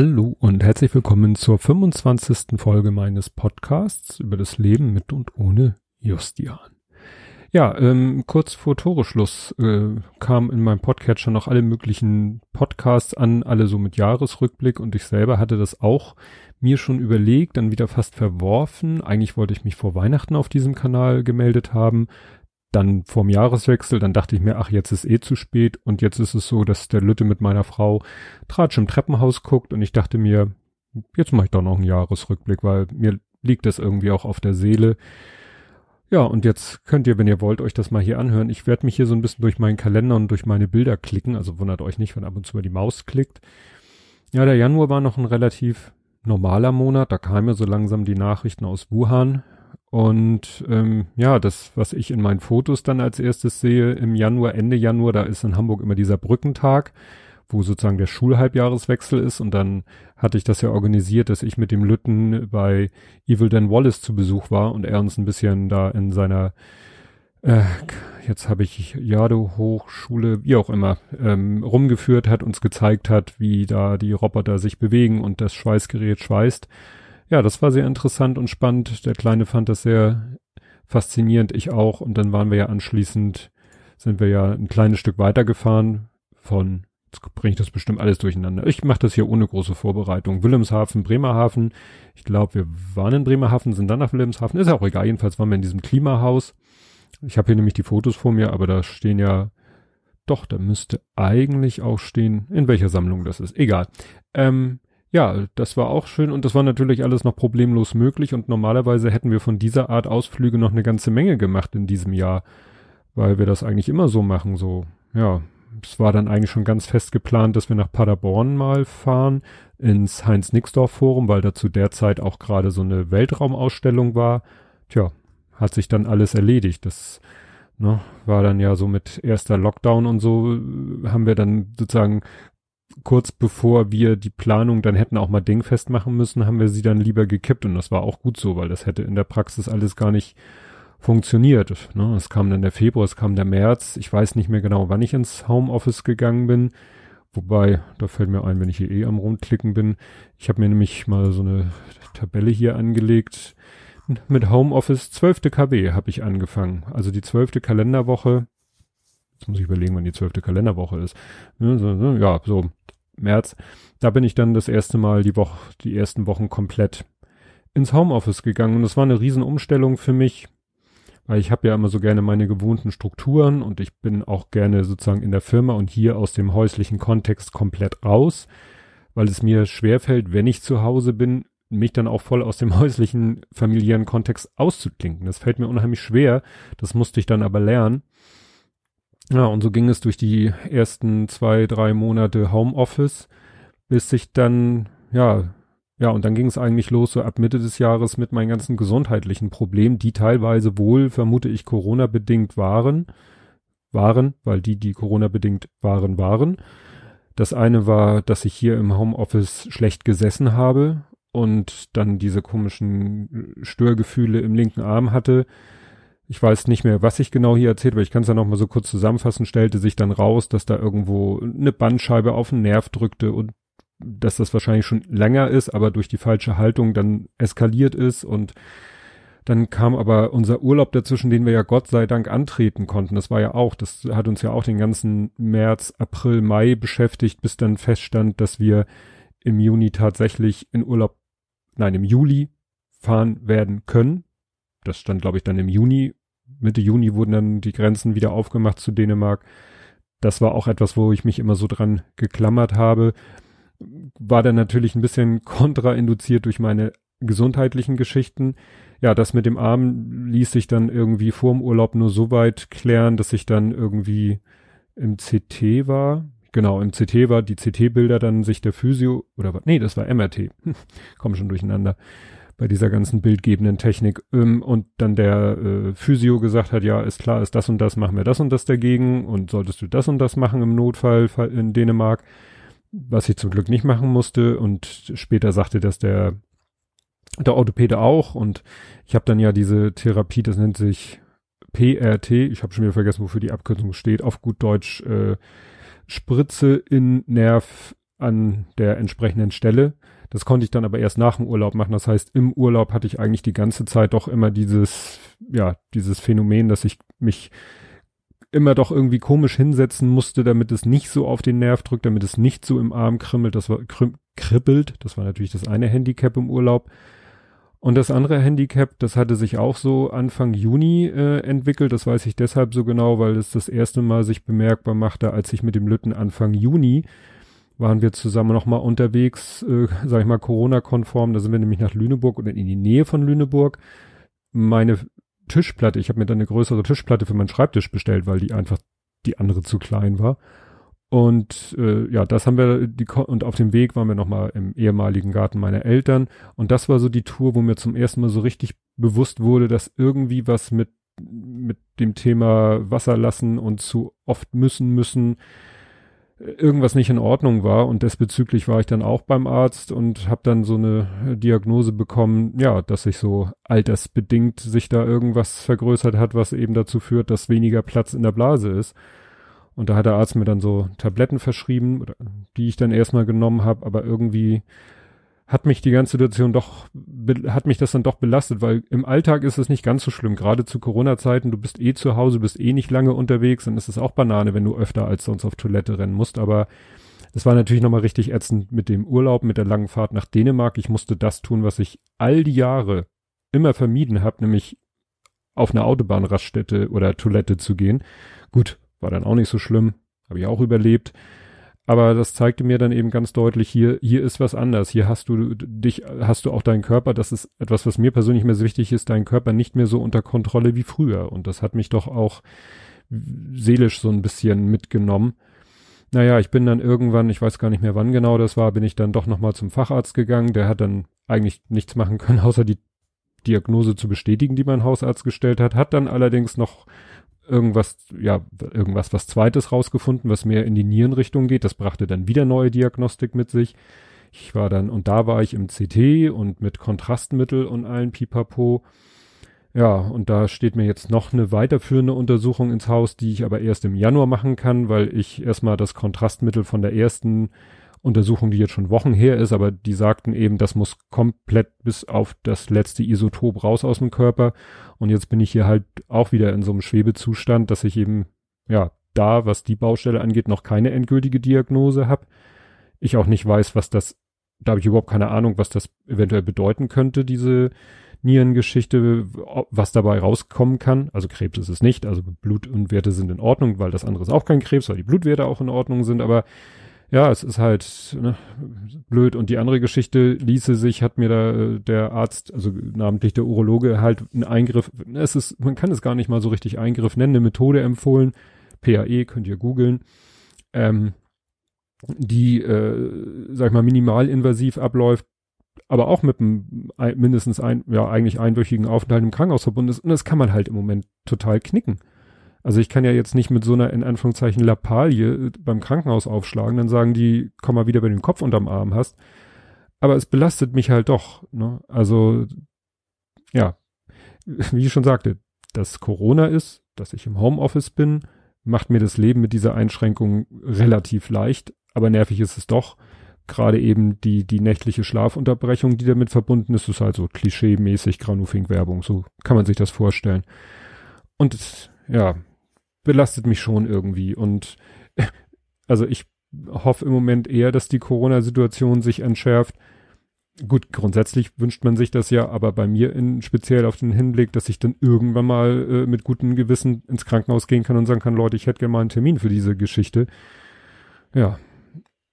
Hallo und herzlich willkommen zur 25. Folge meines Podcasts über das Leben mit und ohne Justian. Ja, ähm, kurz vor Toreschluss äh, kam in meinem Podcatcher noch alle möglichen Podcasts an, alle so mit Jahresrückblick und ich selber hatte das auch mir schon überlegt, dann wieder fast verworfen. Eigentlich wollte ich mich vor Weihnachten auf diesem Kanal gemeldet haben, dann vorm Jahreswechsel, dann dachte ich mir, ach, jetzt ist eh zu spät und jetzt ist es so, dass der Lütte mit meiner Frau Tratsch im Treppenhaus guckt und ich dachte mir, jetzt mache ich doch noch einen Jahresrückblick, weil mir liegt das irgendwie auch auf der Seele. Ja, und jetzt könnt ihr, wenn ihr wollt, euch das mal hier anhören. Ich werde mich hier so ein bisschen durch meinen Kalender und durch meine Bilder klicken, also wundert euch nicht, wenn ab und zu mal die Maus klickt. Ja, der Januar war noch ein relativ normaler Monat, da kamen ja so langsam die Nachrichten aus Wuhan, und ähm, ja, das, was ich in meinen Fotos dann als erstes sehe, im Januar, Ende Januar, da ist in Hamburg immer dieser Brückentag, wo sozusagen der Schulhalbjahreswechsel ist. Und dann hatte ich das ja organisiert, dass ich mit dem Lütten bei Evil Dan Wallace zu Besuch war und er uns ein bisschen da in seiner äh, jetzt habe ich Jado Hochschule, wie auch immer, ähm, rumgeführt hat, uns gezeigt hat, wie da die Roboter sich bewegen und das Schweißgerät schweißt. Ja, das war sehr interessant und spannend. Der Kleine fand das sehr faszinierend, ich auch. Und dann waren wir ja anschließend, sind wir ja ein kleines Stück weitergefahren von, jetzt bringe ich das bestimmt alles durcheinander. Ich mache das hier ohne große Vorbereitung. Wilhelmshaven, Bremerhaven. Ich glaube, wir waren in Bremerhaven, sind dann nach Wilhelmshaven. Ist auch egal. Jedenfalls waren wir in diesem Klimahaus. Ich habe hier nämlich die Fotos vor mir, aber da stehen ja, doch, da müsste eigentlich auch stehen, in welcher Sammlung das ist. Egal. Ähm, ja, das war auch schön und das war natürlich alles noch problemlos möglich und normalerweise hätten wir von dieser Art Ausflüge noch eine ganze Menge gemacht in diesem Jahr, weil wir das eigentlich immer so machen, so, ja. Es war dann eigentlich schon ganz fest geplant, dass wir nach Paderborn mal fahren, ins Heinz-Nixdorf-Forum, weil da zu der Zeit auch gerade so eine Weltraumausstellung war. Tja, hat sich dann alles erledigt. Das ne, war dann ja so mit erster Lockdown und so, haben wir dann sozusagen kurz bevor wir die Planung dann hätten auch mal dingfest machen müssen, haben wir sie dann lieber gekippt und das war auch gut so, weil das hätte in der Praxis alles gar nicht funktioniert. Ne? Es kam dann der Februar, es kam der März. Ich weiß nicht mehr genau, wann ich ins Homeoffice gegangen bin. Wobei, da fällt mir ein, wenn ich hier eh am rumklicken bin. Ich habe mir nämlich mal so eine Tabelle hier angelegt. Mit Homeoffice 12. KW habe ich angefangen. Also die zwölfte Kalenderwoche. Jetzt muss ich überlegen, wann die zwölfte Kalenderwoche ist. Ja, so März, da bin ich dann das erste Mal die Woche, die ersten Wochen komplett ins Homeoffice gegangen und das war eine Riesenumstellung für mich, weil ich habe ja immer so gerne meine gewohnten Strukturen und ich bin auch gerne sozusagen in der Firma und hier aus dem häuslichen Kontext komplett raus, weil es mir schwerfällt, wenn ich zu Hause bin, mich dann auch voll aus dem häuslichen familiären Kontext auszuklinken. Das fällt mir unheimlich schwer, das musste ich dann aber lernen. Ja, und so ging es durch die ersten zwei, drei Monate Homeoffice, bis sich dann, ja, ja, und dann ging es eigentlich los, so ab Mitte des Jahres mit meinen ganzen gesundheitlichen Problemen, die teilweise wohl, vermute ich, Corona-bedingt waren, waren, weil die, die Corona-bedingt waren, waren. Das eine war, dass ich hier im Homeoffice schlecht gesessen habe und dann diese komischen Störgefühle im linken Arm hatte ich weiß nicht mehr, was ich genau hier erzählt, aber ich kann es ja noch mal so kurz zusammenfassen, stellte sich dann raus, dass da irgendwo eine Bandscheibe auf den Nerv drückte und dass das wahrscheinlich schon länger ist, aber durch die falsche Haltung dann eskaliert ist und dann kam aber unser Urlaub dazwischen, den wir ja Gott sei Dank antreten konnten. Das war ja auch, das hat uns ja auch den ganzen März, April, Mai beschäftigt, bis dann feststand, dass wir im Juni tatsächlich in Urlaub, nein, im Juli fahren werden können. Das stand, glaube ich, dann im Juni Mitte Juni wurden dann die Grenzen wieder aufgemacht zu Dänemark. Das war auch etwas, wo ich mich immer so dran geklammert habe. War dann natürlich ein bisschen kontrainduziert durch meine gesundheitlichen Geschichten. Ja, das mit dem Arm ließ sich dann irgendwie vorm Urlaub nur so weit klären, dass ich dann irgendwie im CT war. Genau, im CT war die CT-Bilder dann sich der Physio oder nee, das war MRT. Komm schon durcheinander bei dieser ganzen bildgebenden Technik. Ähm, und dann der äh, Physio gesagt hat, ja, ist klar, ist das und das, machen wir das und das dagegen und solltest du das und das machen im Notfall in Dänemark, was ich zum Glück nicht machen musste. Und später sagte das der, der Orthopäde auch. Und ich habe dann ja diese Therapie, das nennt sich PRT, ich habe schon wieder vergessen, wofür die Abkürzung steht, auf gut Deutsch äh, Spritze in Nerv an der entsprechenden Stelle. Das konnte ich dann aber erst nach dem Urlaub machen. Das heißt, im Urlaub hatte ich eigentlich die ganze Zeit doch immer dieses, ja, dieses Phänomen, dass ich mich immer doch irgendwie komisch hinsetzen musste, damit es nicht so auf den Nerv drückt, damit es nicht so im Arm kribbelt. Das war kribbelt. Das war natürlich das eine Handicap im Urlaub. Und das andere Handicap, das hatte sich auch so Anfang Juni äh, entwickelt. Das weiß ich deshalb so genau, weil es das erste Mal sich bemerkbar machte, als ich mit dem Lütten Anfang Juni waren wir zusammen nochmal unterwegs, äh, sag ich mal, Corona-konform. Da sind wir nämlich nach Lüneburg oder in die Nähe von Lüneburg. Meine Tischplatte, ich habe mir dann eine größere Tischplatte für meinen Schreibtisch bestellt, weil die einfach die andere zu klein war. Und äh, ja, das haben wir die und auf dem Weg waren wir nochmal im ehemaligen Garten meiner Eltern und das war so die Tour, wo mir zum ersten Mal so richtig bewusst wurde, dass irgendwie was mit mit dem Thema Wasser lassen und zu oft müssen müssen irgendwas nicht in Ordnung war und desbezüglich war ich dann auch beim Arzt und habe dann so eine Diagnose bekommen, ja, dass sich so altersbedingt sich da irgendwas vergrößert hat, was eben dazu führt, dass weniger Platz in der Blase ist. Und da hat der Arzt mir dann so Tabletten verschrieben, die ich dann erstmal genommen habe, aber irgendwie hat mich die ganze Situation doch, hat mich das dann doch belastet, weil im Alltag ist es nicht ganz so schlimm. Gerade zu Corona-Zeiten, du bist eh zu Hause, bist eh nicht lange unterwegs, dann ist es auch Banane, wenn du öfter als sonst auf Toilette rennen musst. Aber es war natürlich nochmal richtig ätzend mit dem Urlaub, mit der langen Fahrt nach Dänemark. Ich musste das tun, was ich all die Jahre immer vermieden habe, nämlich auf eine Autobahnraststätte oder Toilette zu gehen. Gut, war dann auch nicht so schlimm, habe ich auch überlebt. Aber das zeigte mir dann eben ganz deutlich, hier, hier ist was anders. Hier hast du dich, hast du auch deinen Körper. Das ist etwas, was mir persönlich mehr so wichtig ist, deinen Körper nicht mehr so unter Kontrolle wie früher. Und das hat mich doch auch seelisch so ein bisschen mitgenommen. Naja, ich bin dann irgendwann, ich weiß gar nicht mehr wann genau das war, bin ich dann doch nochmal zum Facharzt gegangen. Der hat dann eigentlich nichts machen können, außer die Diagnose zu bestätigen, die mein Hausarzt gestellt hat, hat dann allerdings noch irgendwas, ja, irgendwas was zweites rausgefunden, was mehr in die Nierenrichtung geht. Das brachte dann wieder neue Diagnostik mit sich. Ich war dann, und da war ich im CT und mit Kontrastmittel und allen Pipapo. Ja, und da steht mir jetzt noch eine weiterführende Untersuchung ins Haus, die ich aber erst im Januar machen kann, weil ich erstmal das Kontrastmittel von der ersten Untersuchung, die jetzt schon Wochen her ist, aber die sagten eben, das muss komplett bis auf das letzte Isotop raus aus dem Körper. Und jetzt bin ich hier halt auch wieder in so einem Schwebezustand, dass ich eben, ja, da, was die Baustelle angeht, noch keine endgültige Diagnose habe. Ich auch nicht weiß, was das, da habe ich überhaupt keine Ahnung, was das eventuell bedeuten könnte, diese Nierengeschichte, was dabei rauskommen kann. Also Krebs ist es nicht, also Blut und Werte sind in Ordnung, weil das andere ist auch kein Krebs, weil die Blutwerte auch in Ordnung sind, aber ja, es ist halt ne, blöd. Und die andere Geschichte ließe sich, hat mir da äh, der Arzt, also namentlich der Urologe, halt einen Eingriff, es ist, man kann es gar nicht mal so richtig Eingriff nennen, eine Methode empfohlen. PAE könnt ihr googeln. Ähm, die, äh, sag ich mal, minimalinvasiv abläuft, aber auch mit einem mindestens ein, ja, eigentlich einwöchigen Aufenthalt im Krankenhaus verbunden ist. Und das kann man halt im Moment total knicken. Also ich kann ja jetzt nicht mit so einer in Anführungszeichen Lappalie äh, beim Krankenhaus aufschlagen, dann sagen die, komm mal wieder, wenn du den Kopf unterm Arm hast. Aber es belastet mich halt doch. Ne? Also ja, wie ich schon sagte, dass Corona ist, dass ich im Homeoffice bin, macht mir das Leben mit dieser Einschränkung relativ leicht, aber nervig ist es doch. Gerade eben die, die nächtliche Schlafunterbrechung, die damit verbunden ist, ist halt so klischee-mäßig Granufink-Werbung, so kann man sich das vorstellen. Und ja, belastet mich schon irgendwie. Und also ich hoffe im Moment eher, dass die Corona-Situation sich entschärft. Gut, grundsätzlich wünscht man sich das ja, aber bei mir in speziell auf den Hinblick, dass ich dann irgendwann mal äh, mit gutem Gewissen ins Krankenhaus gehen kann und sagen kann, Leute, ich hätte gerne mal einen Termin für diese Geschichte. Ja.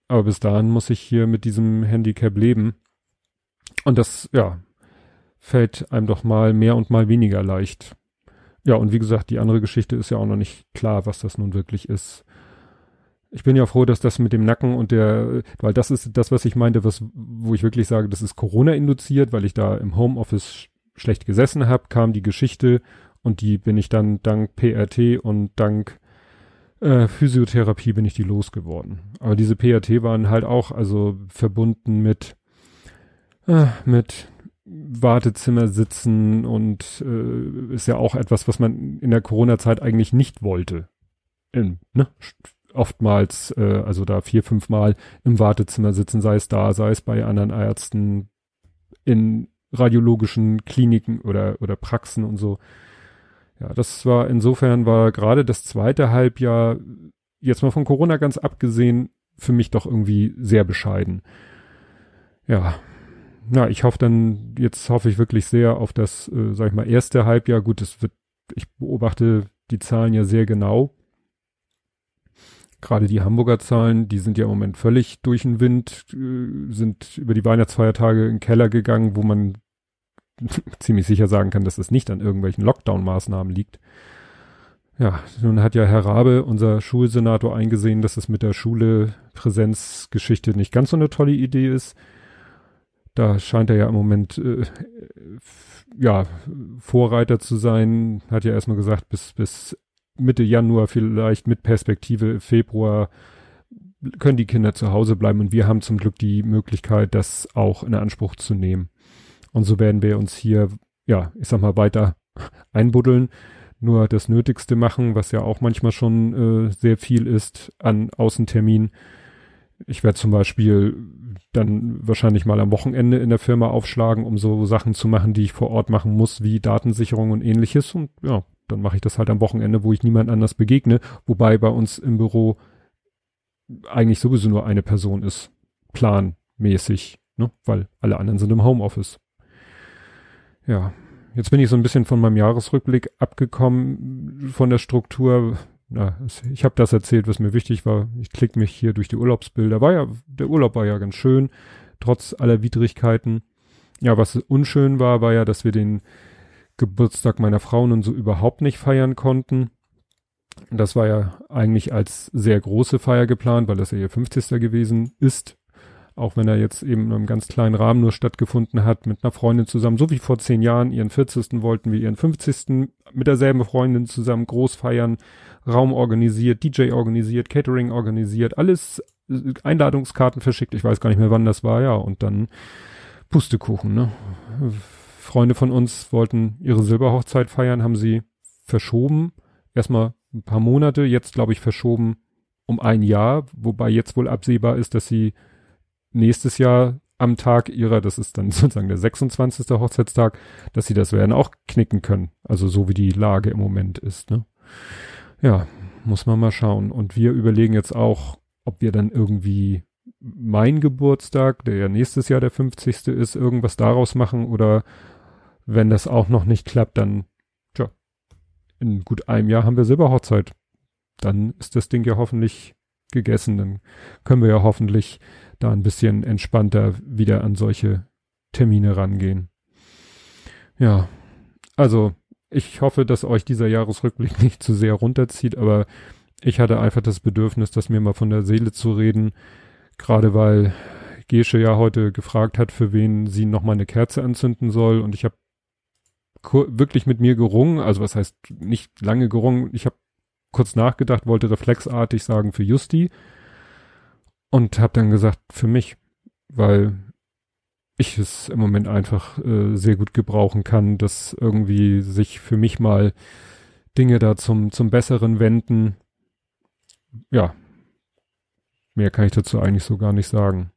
Aber bis dahin muss ich hier mit diesem Handicap leben. Und das, ja, fällt einem doch mal mehr und mal weniger leicht. Ja, und wie gesagt, die andere Geschichte ist ja auch noch nicht klar, was das nun wirklich ist. Ich bin ja froh, dass das mit dem Nacken und der, weil das ist das, was ich meinte, was, wo ich wirklich sage, das ist Corona induziert, weil ich da im Homeoffice schlecht gesessen habe, kam die Geschichte und die bin ich dann dank PRT und dank äh, Physiotherapie bin ich die losgeworden. Aber diese PRT waren halt auch also verbunden mit äh, mit Wartezimmer sitzen und äh, ist ja auch etwas, was man in der Corona-Zeit eigentlich nicht wollte. In, ne? oftmals, äh, also da vier, fünf Mal im Wartezimmer sitzen, sei es da, sei es bei anderen Ärzten, in radiologischen Kliniken oder, oder Praxen und so. Ja, das war insofern war gerade das zweite Halbjahr, jetzt mal von Corona ganz abgesehen, für mich doch irgendwie sehr bescheiden. Ja, ja, ich hoffe dann, jetzt hoffe ich wirklich sehr auf das, äh, sag ich mal, erste Halbjahr. Gut, es wird, ich beobachte die Zahlen ja sehr genau. Gerade die Hamburger Zahlen, die sind ja im Moment völlig durch den Wind, äh, sind über die Weihnachtsfeiertage in den Keller gegangen, wo man ziemlich sicher sagen kann, dass es nicht an irgendwelchen Lockdown-Maßnahmen liegt. Ja, nun hat ja Herr Rabe, unser Schulsenator, eingesehen, dass es mit der Schule Präsenzgeschichte nicht ganz so eine tolle Idee ist. Da scheint er ja im Moment äh, ja Vorreiter zu sein. Hat ja erstmal gesagt, bis bis Mitte Januar vielleicht mit Perspektive Februar können die Kinder zu Hause bleiben und wir haben zum Glück die Möglichkeit, das auch in Anspruch zu nehmen. Und so werden wir uns hier, ja, ich sag mal, weiter einbuddeln, nur das Nötigste machen, was ja auch manchmal schon äh, sehr viel ist an Außentermin. Ich werde zum Beispiel dann wahrscheinlich mal am Wochenende in der Firma aufschlagen, um so Sachen zu machen, die ich vor Ort machen muss, wie Datensicherung und ähnliches. Und ja, dann mache ich das halt am Wochenende, wo ich niemand anders begegne. Wobei bei uns im Büro eigentlich sowieso nur eine Person ist, planmäßig, ne? weil alle anderen sind im Homeoffice. Ja, jetzt bin ich so ein bisschen von meinem Jahresrückblick abgekommen von der Struktur. Na, ich habe das erzählt, was mir wichtig war. Ich klicke mich hier durch die Urlaubsbilder. War ja, der Urlaub war ja ganz schön, trotz aller Widrigkeiten. Ja, was unschön war, war ja, dass wir den Geburtstag meiner Frau nun so überhaupt nicht feiern konnten. Das war ja eigentlich als sehr große Feier geplant, weil das ja ihr 50. gewesen ist auch wenn er jetzt eben in einem ganz kleinen Rahmen nur stattgefunden hat, mit einer Freundin zusammen, so wie vor zehn Jahren, ihren 40. wollten wir ihren 50. mit derselben Freundin zusammen groß feiern, Raum organisiert, DJ organisiert, Catering organisiert, alles Einladungskarten verschickt, ich weiß gar nicht mehr wann das war, ja, und dann Pustekuchen, ne? Freunde von uns wollten ihre Silberhochzeit feiern, haben sie verschoben, erstmal ein paar Monate, jetzt glaube ich verschoben um ein Jahr, wobei jetzt wohl absehbar ist, dass sie nächstes Jahr am Tag ihrer, das ist dann sozusagen der 26. Hochzeitstag, dass sie das werden auch knicken können. Also so wie die Lage im Moment ist, ne? Ja, muss man mal schauen. Und wir überlegen jetzt auch, ob wir dann irgendwie mein Geburtstag, der ja nächstes Jahr der 50. ist, irgendwas daraus machen oder wenn das auch noch nicht klappt, dann, tja, in gut einem Jahr haben wir Silberhochzeit. Dann ist das Ding ja hoffentlich gegessen. Dann können wir ja hoffentlich da ein bisschen entspannter wieder an solche Termine rangehen. Ja, also ich hoffe, dass euch dieser Jahresrückblick nicht zu sehr runterzieht, aber ich hatte einfach das Bedürfnis, das mir mal von der Seele zu reden, gerade weil Gesche ja heute gefragt hat, für wen sie noch mal eine Kerze anzünden soll und ich habe wirklich mit mir gerungen, also was heißt nicht lange gerungen, ich habe kurz nachgedacht, wollte reflexartig sagen für Justi, und habe dann gesagt, für mich, weil ich es im Moment einfach äh, sehr gut gebrauchen kann, dass irgendwie sich für mich mal Dinge da zum, zum Besseren wenden. Ja, mehr kann ich dazu eigentlich so gar nicht sagen.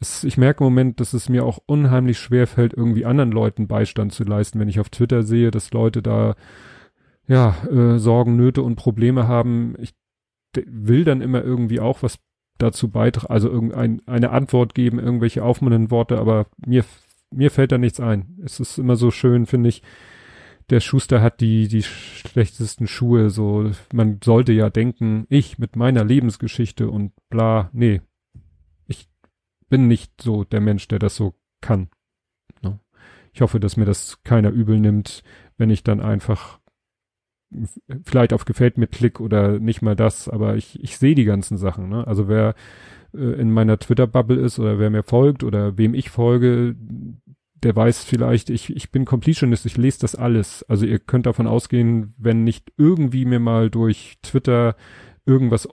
Es, ich merke im Moment, dass es mir auch unheimlich schwer fällt, irgendwie anderen Leuten Beistand zu leisten, wenn ich auf Twitter sehe, dass Leute da ja äh, Sorgen, Nöte und Probleme haben. Ich will dann immer irgendwie auch was dazu beitragen, also irgendeine eine Antwort geben, irgendwelche aufmunternden Worte, aber mir, mir fällt da nichts ein. Es ist immer so schön, finde ich, der Schuster hat die, die schlechtesten Schuhe, so, man sollte ja denken, ich mit meiner Lebensgeschichte und bla, nee. Ich bin nicht so der Mensch, der das so kann. Ne? Ich hoffe, dass mir das keiner übel nimmt, wenn ich dann einfach vielleicht auf gefällt mir Klick oder nicht mal das, aber ich, ich sehe die ganzen Sachen. Ne? Also wer äh, in meiner Twitter-Bubble ist oder wer mir folgt oder wem ich folge, der weiß vielleicht, ich, ich bin Completionist, ich lese das alles. Also ihr könnt davon ausgehen, wenn nicht irgendwie mir mal durch Twitter irgendwas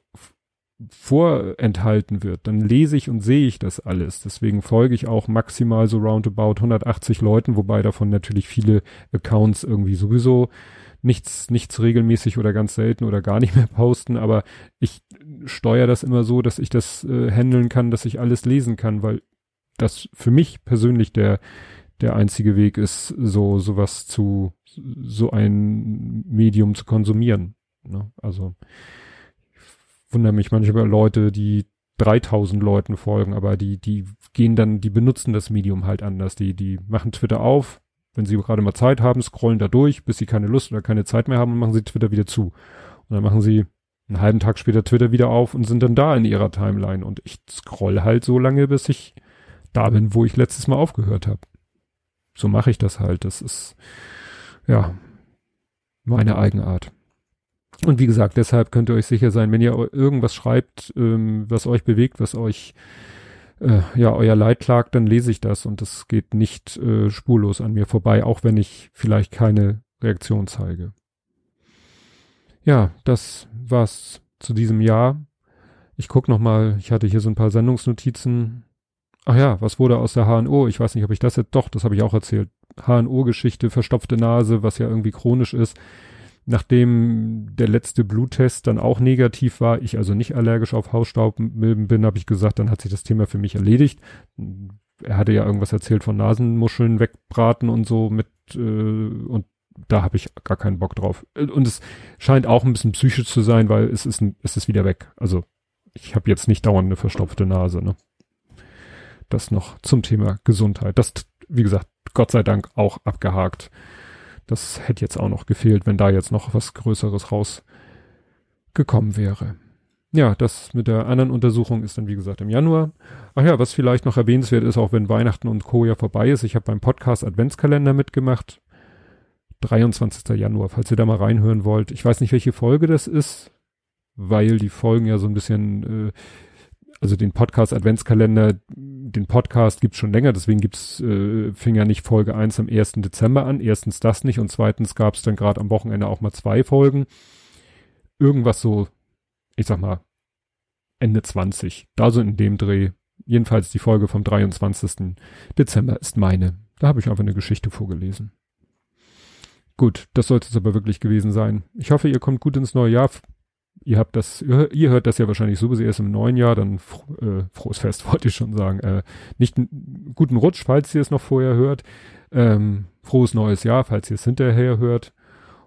vorenthalten wird, dann lese ich und sehe ich das alles. Deswegen folge ich auch maximal so roundabout 180 Leuten, wobei davon natürlich viele Accounts irgendwie sowieso nichts, nichts regelmäßig oder ganz selten oder gar nicht mehr posten, aber ich steuere das immer so, dass ich das äh, handeln kann, dass ich alles lesen kann, weil das für mich persönlich der, der einzige Weg ist, so, sowas zu, so ein Medium zu konsumieren. Ne? Also, ich wundere mich manchmal Leute, die 3000 Leuten folgen, aber die, die gehen dann, die benutzen das Medium halt anders. Die, die machen Twitter auf, wenn sie gerade mal Zeit haben, scrollen da durch, bis sie keine Lust oder keine Zeit mehr haben und machen sie Twitter wieder zu. Und dann machen sie einen halben Tag später Twitter wieder auf und sind dann da in ihrer Timeline. Und ich scroll halt so lange, bis ich da bin, wo ich letztes Mal aufgehört habe. So mache ich das halt. Das ist, ja, meine Eigenart. Und wie gesagt, deshalb könnt ihr euch sicher sein, wenn ihr irgendwas schreibt, ähm, was euch bewegt, was euch äh, ja euer Leid klagt, dann lese ich das und das geht nicht äh, spurlos an mir vorbei, auch wenn ich vielleicht keine Reaktion zeige. Ja, das war's zu diesem Jahr. Ich guck noch mal, ich hatte hier so ein paar Sendungsnotizen. Ach ja, was wurde aus der HNO? Ich weiß nicht, ob ich das jetzt, doch, das habe ich auch erzählt. HNO-Geschichte, verstopfte Nase, was ja irgendwie chronisch ist. Nachdem der letzte Bluttest dann auch negativ war, ich also nicht allergisch auf Hausstaubmilben bin, habe ich gesagt, dann hat sich das Thema für mich erledigt. Er hatte ja irgendwas erzählt von Nasenmuscheln wegbraten und so mit äh, und da habe ich gar keinen Bock drauf. Und es scheint auch ein bisschen psychisch zu sein, weil es ist, es ist wieder weg. Also ich habe jetzt nicht dauernd eine verstopfte Nase. Ne? Das noch zum Thema Gesundheit. Das, wie gesagt, Gott sei Dank auch abgehakt. Das hätte jetzt auch noch gefehlt, wenn da jetzt noch was Größeres rausgekommen wäre. Ja, das mit der anderen Untersuchung ist dann wie gesagt im Januar. Ach ja, was vielleicht noch erwähnenswert ist, auch wenn Weihnachten und Co. ja vorbei ist. Ich habe beim Podcast Adventskalender mitgemacht. 23. Januar, falls ihr da mal reinhören wollt. Ich weiß nicht, welche Folge das ist, weil die Folgen ja so ein bisschen äh, also den Podcast Adventskalender, den Podcast gibt's schon länger, deswegen gibt's, äh, fing ja nicht Folge 1 am 1. Dezember an. Erstens das nicht und zweitens gab's dann gerade am Wochenende auch mal zwei Folgen. Irgendwas so, ich sag mal, Ende 20. Da so in dem Dreh. Jedenfalls die Folge vom 23. Dezember ist meine. Da habe ich einfach eine Geschichte vorgelesen. Gut, das sollte es aber wirklich gewesen sein. Ich hoffe, ihr kommt gut ins neue Jahr ihr habt das, ihr, hört das ja wahrscheinlich sowieso erst im neuen Jahr, dann äh, frohes Fest wollte ich schon sagen. Äh, nicht einen guten Rutsch, falls ihr es noch vorher hört. Ähm, frohes neues Jahr, falls ihr es hinterher hört.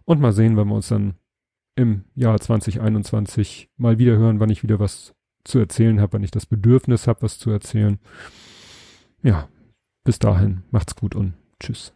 Und mal sehen, wenn wir uns dann im Jahr 2021 mal wieder hören, wann ich wieder was zu erzählen habe, wann ich das Bedürfnis habe, was zu erzählen. Ja, bis dahin, macht's gut und tschüss.